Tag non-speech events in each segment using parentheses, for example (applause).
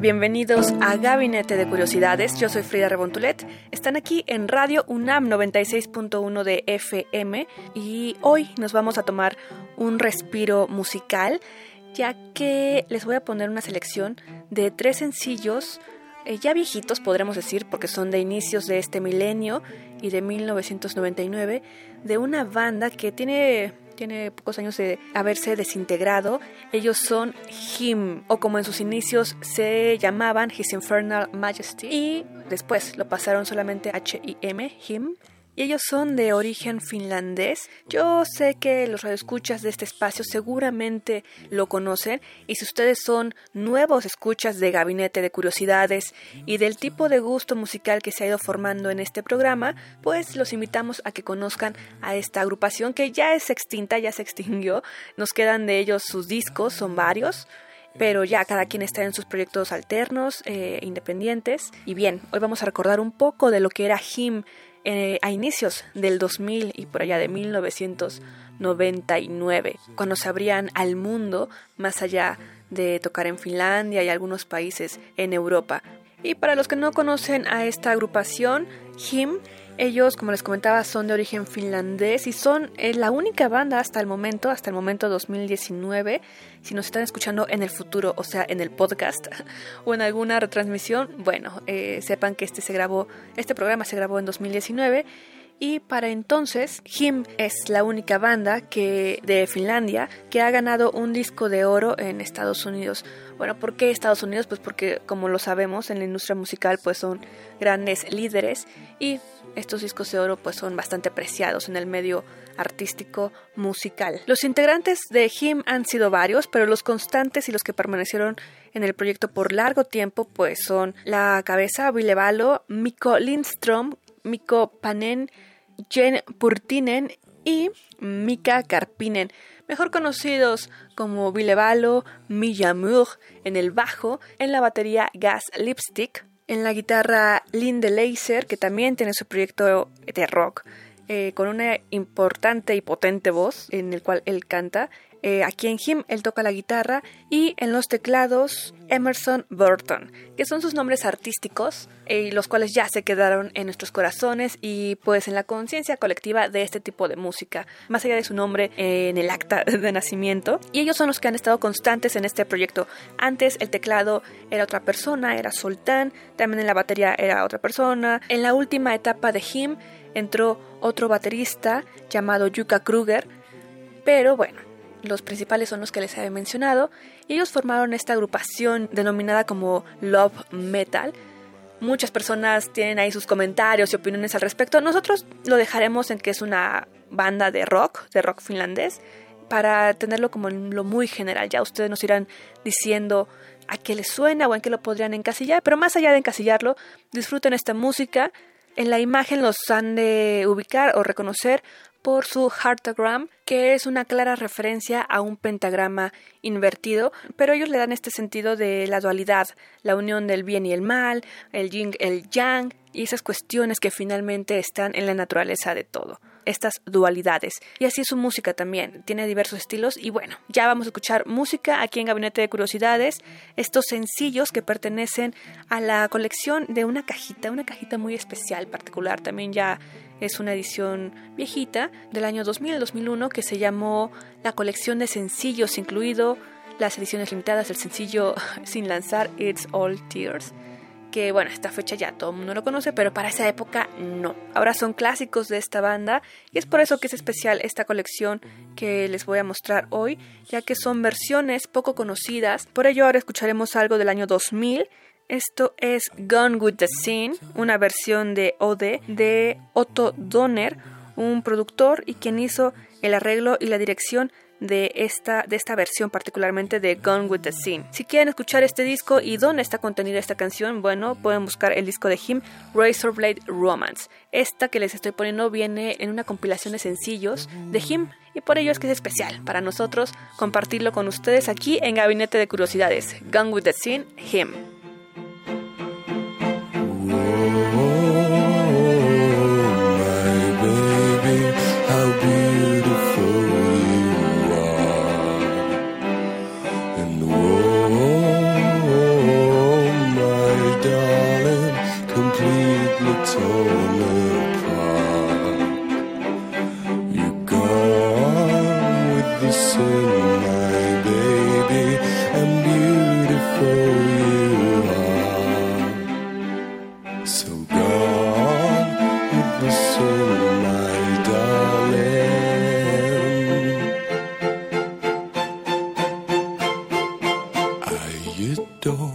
Bienvenidos a Gabinete de Curiosidades. Yo soy Frida Rebontulet. Están aquí en Radio UNAM 96.1 de FM y hoy nos vamos a tomar un respiro musical ya que les voy a poner una selección de tres sencillos eh, ya viejitos podremos decir porque son de inicios de este milenio y de 1999 de una banda que tiene tiene pocos años de haberse desintegrado. Ellos son Him, o como en sus inicios se llamaban His Infernal Majesty, y después lo pasaron solamente H-I-M, Him. Y ellos son de origen finlandés. Yo sé que los radioescuchas de este espacio seguramente lo conocen. Y si ustedes son nuevos escuchas de Gabinete de Curiosidades y del tipo de gusto musical que se ha ido formando en este programa, pues los invitamos a que conozcan a esta agrupación que ya es extinta, ya se extinguió. Nos quedan de ellos sus discos, son varios pero ya cada quien está en sus proyectos alternos, eh, independientes. Y bien, hoy vamos a recordar un poco de lo que era Him eh, a inicios del 2000 y por allá de 1999, cuando se abrían al mundo más allá de tocar en Finlandia y algunos países en Europa. Y para los que no conocen a esta agrupación, HIM, ellos, como les comentaba, son de origen finlandés y son eh, la única banda hasta el momento, hasta el momento 2019. Si nos están escuchando en el futuro, o sea, en el podcast (laughs) o en alguna retransmisión, bueno, eh, sepan que este se grabó, este programa se grabó en 2019 y para entonces Him es la única banda que de Finlandia que ha ganado un disco de oro en Estados Unidos. Bueno, ¿por qué Estados Unidos? Pues porque como lo sabemos en la industria musical pues son grandes líderes y estos discos de oro pues son bastante apreciados en el medio artístico musical. Los integrantes de Him han sido varios, pero los constantes y los que permanecieron en el proyecto por largo tiempo pues son la cabeza Valo, Mikko Lindström, Mikko Panen, Jen Purtinen y Mika Karpinen, mejor conocidos como Valo, Milla Mur en el bajo, en la batería Gas Lipstick, en la guitarra Linde Laser, que también tiene su proyecto de rock, eh, con una importante y potente voz en el cual él canta. Eh, aquí en Him él toca la guitarra y en los teclados Emerson Burton, que son sus nombres artísticos y los cuales ya se quedaron en nuestros corazones y pues en la conciencia colectiva de este tipo de música, más allá de su nombre eh, en el acta (laughs) de nacimiento. Y ellos son los que han estado constantes en este proyecto. Antes el teclado era otra persona, era Sultán, también en la batería era otra persona. En la última etapa de Him entró otro baterista llamado Yuka Kruger, pero bueno, los principales son los que les he mencionado. Ellos formaron esta agrupación denominada como Love Metal. Muchas personas tienen ahí sus comentarios y opiniones al respecto. Nosotros lo dejaremos en que es una banda de rock, de rock finlandés, para tenerlo como en lo muy general. Ya ustedes nos irán diciendo a qué les suena o en qué lo podrían encasillar, pero más allá de encasillarlo, disfruten esta música. En la imagen los han de ubicar o reconocer por su heartogram, que es una clara referencia a un pentagrama invertido, pero ellos le dan este sentido de la dualidad, la unión del bien y el mal, el yin, el yang, y esas cuestiones que finalmente están en la naturaleza de todo. Estas dualidades. Y así es su música también, tiene diversos estilos y bueno, ya vamos a escuchar música aquí en Gabinete de Curiosidades, estos sencillos que pertenecen a la colección de una cajita, una cajita muy especial, particular, también ya es una edición viejita del año 2000-2001 que se llamó la colección de sencillos, incluido las ediciones limitadas, el sencillo (laughs) sin lanzar It's All Tears que bueno, esta fecha ya todo el mundo lo conoce, pero para esa época no. Ahora son clásicos de esta banda y es por eso que es especial esta colección que les voy a mostrar hoy, ya que son versiones poco conocidas. Por ello ahora escucharemos algo del año 2000. Esto es Gone with the Scene, una versión de OD de Otto Donner, un productor y quien hizo el arreglo y la dirección de esta, de esta versión, particularmente de Gone with the Scene. Si quieren escuchar este disco y dónde está contenida esta canción, bueno, pueden buscar el disco de Him, Razorblade Romance. Esta que les estoy poniendo viene en una compilación de sencillos de Him y por ello es que es especial para nosotros compartirlo con ustedes aquí en Gabinete de Curiosidades. Gone with the Scene, Him. door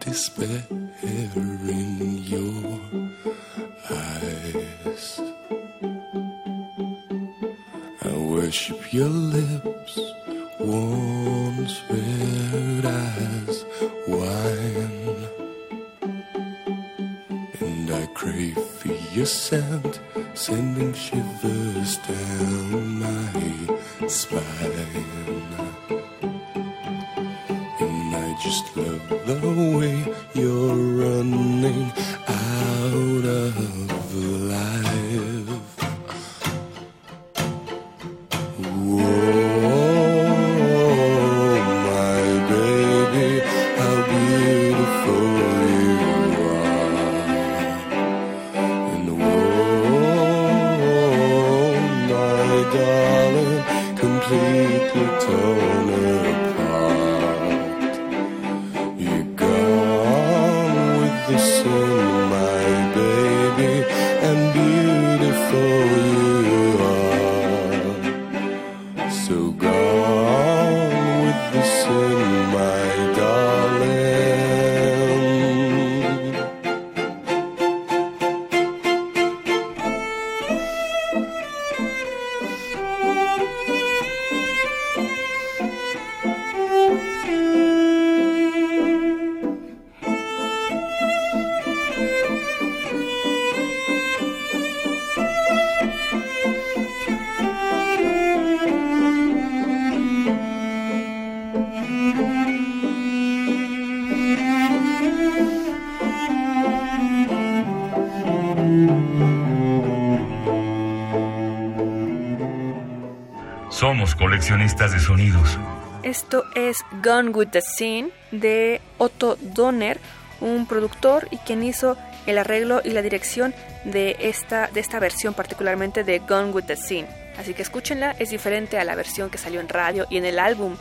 despair in your eyes. I worship your lips, warm red eyes, wine. And I crave for your scent, sending shivers down my spine just love the way you're running out of life. Somos coleccionistas de sonidos. Esto es Gone with the Scene de Otto Donner, un productor y quien hizo el arreglo y la dirección de esta, de esta versión, particularmente de Gone with the Scene. Así que escúchenla, es diferente a la versión que salió en radio y en el álbum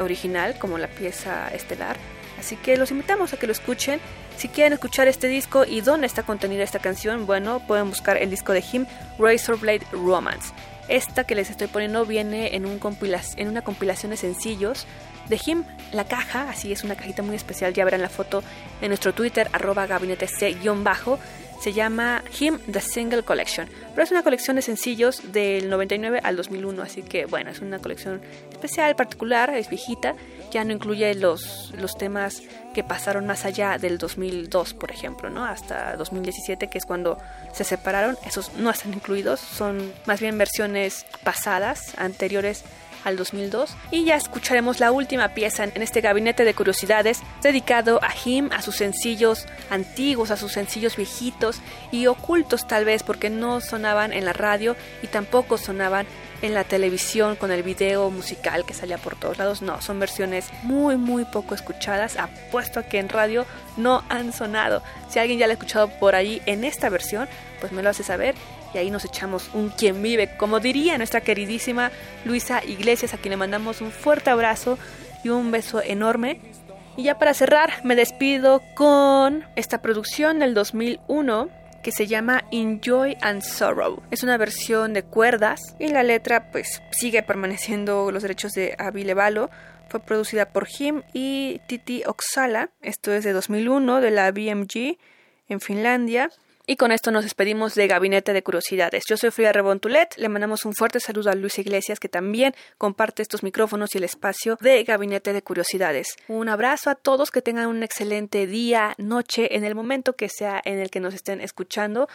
original, como la pieza estelar. Así que los invitamos a que lo escuchen. Si quieren escuchar este disco y dónde está contenida esta canción, bueno, pueden buscar el disco de Him, Razorblade Romance. Esta que les estoy poniendo viene en, un en una compilación de sencillos de Him. La caja, así es una cajita muy especial, ya verán la foto en nuestro Twitter, arroba gabinete C-bajo. Se llama Him The Single Collection. Pero es una colección de sencillos del 99 al 2001, así que bueno, es una colección especial, particular, es viejita ya no incluye los, los temas que pasaron más allá del 2002, por ejemplo, ¿no? Hasta 2017, que es cuando se separaron. Esos no están incluidos, son más bien versiones pasadas, anteriores al 2002 y ya escucharemos la última pieza en este gabinete de curiosidades dedicado a Him, a sus sencillos antiguos, a sus sencillos viejitos y ocultos tal vez porque no sonaban en la radio y tampoco sonaban en la televisión con el video musical que salía por todos lados. No, son versiones muy, muy poco escuchadas. Apuesto a que en radio no han sonado. Si alguien ya la ha escuchado por ahí en esta versión, pues me lo hace saber. Y ahí nos echamos un quien vive, como diría nuestra queridísima Luisa Iglesias, a quien le mandamos un fuerte abrazo y un beso enorme. Y ya para cerrar, me despido con esta producción del 2001 que se llama Enjoy and Sorrow. Es una versión de cuerdas y la letra pues sigue permaneciendo los derechos de Avi Levalo. Fue producida por Him y Titi Oksala. Esto es de 2001 de la BMG en Finlandia. Y con esto nos despedimos de Gabinete de Curiosidades. Yo soy Frida Rebontulet. Le mandamos un fuerte saludo a Luis Iglesias, que también comparte estos micrófonos y el espacio de Gabinete de Curiosidades. Un abrazo a todos, que tengan un excelente día, noche, en el momento que sea en el que nos estén escuchando.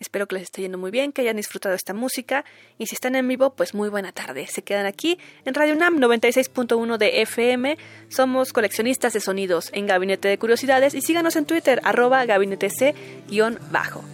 Espero que les esté yendo muy bien, que hayan disfrutado esta música y si están en vivo, pues muy buena tarde. Se quedan aquí en Radio UNAM 96.1 de FM. Somos coleccionistas de sonidos en Gabinete de Curiosidades y síganos en Twitter arroba gabinete C-bajo.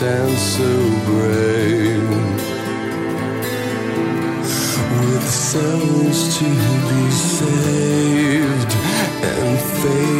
stand so brave with souls to be saved and faith.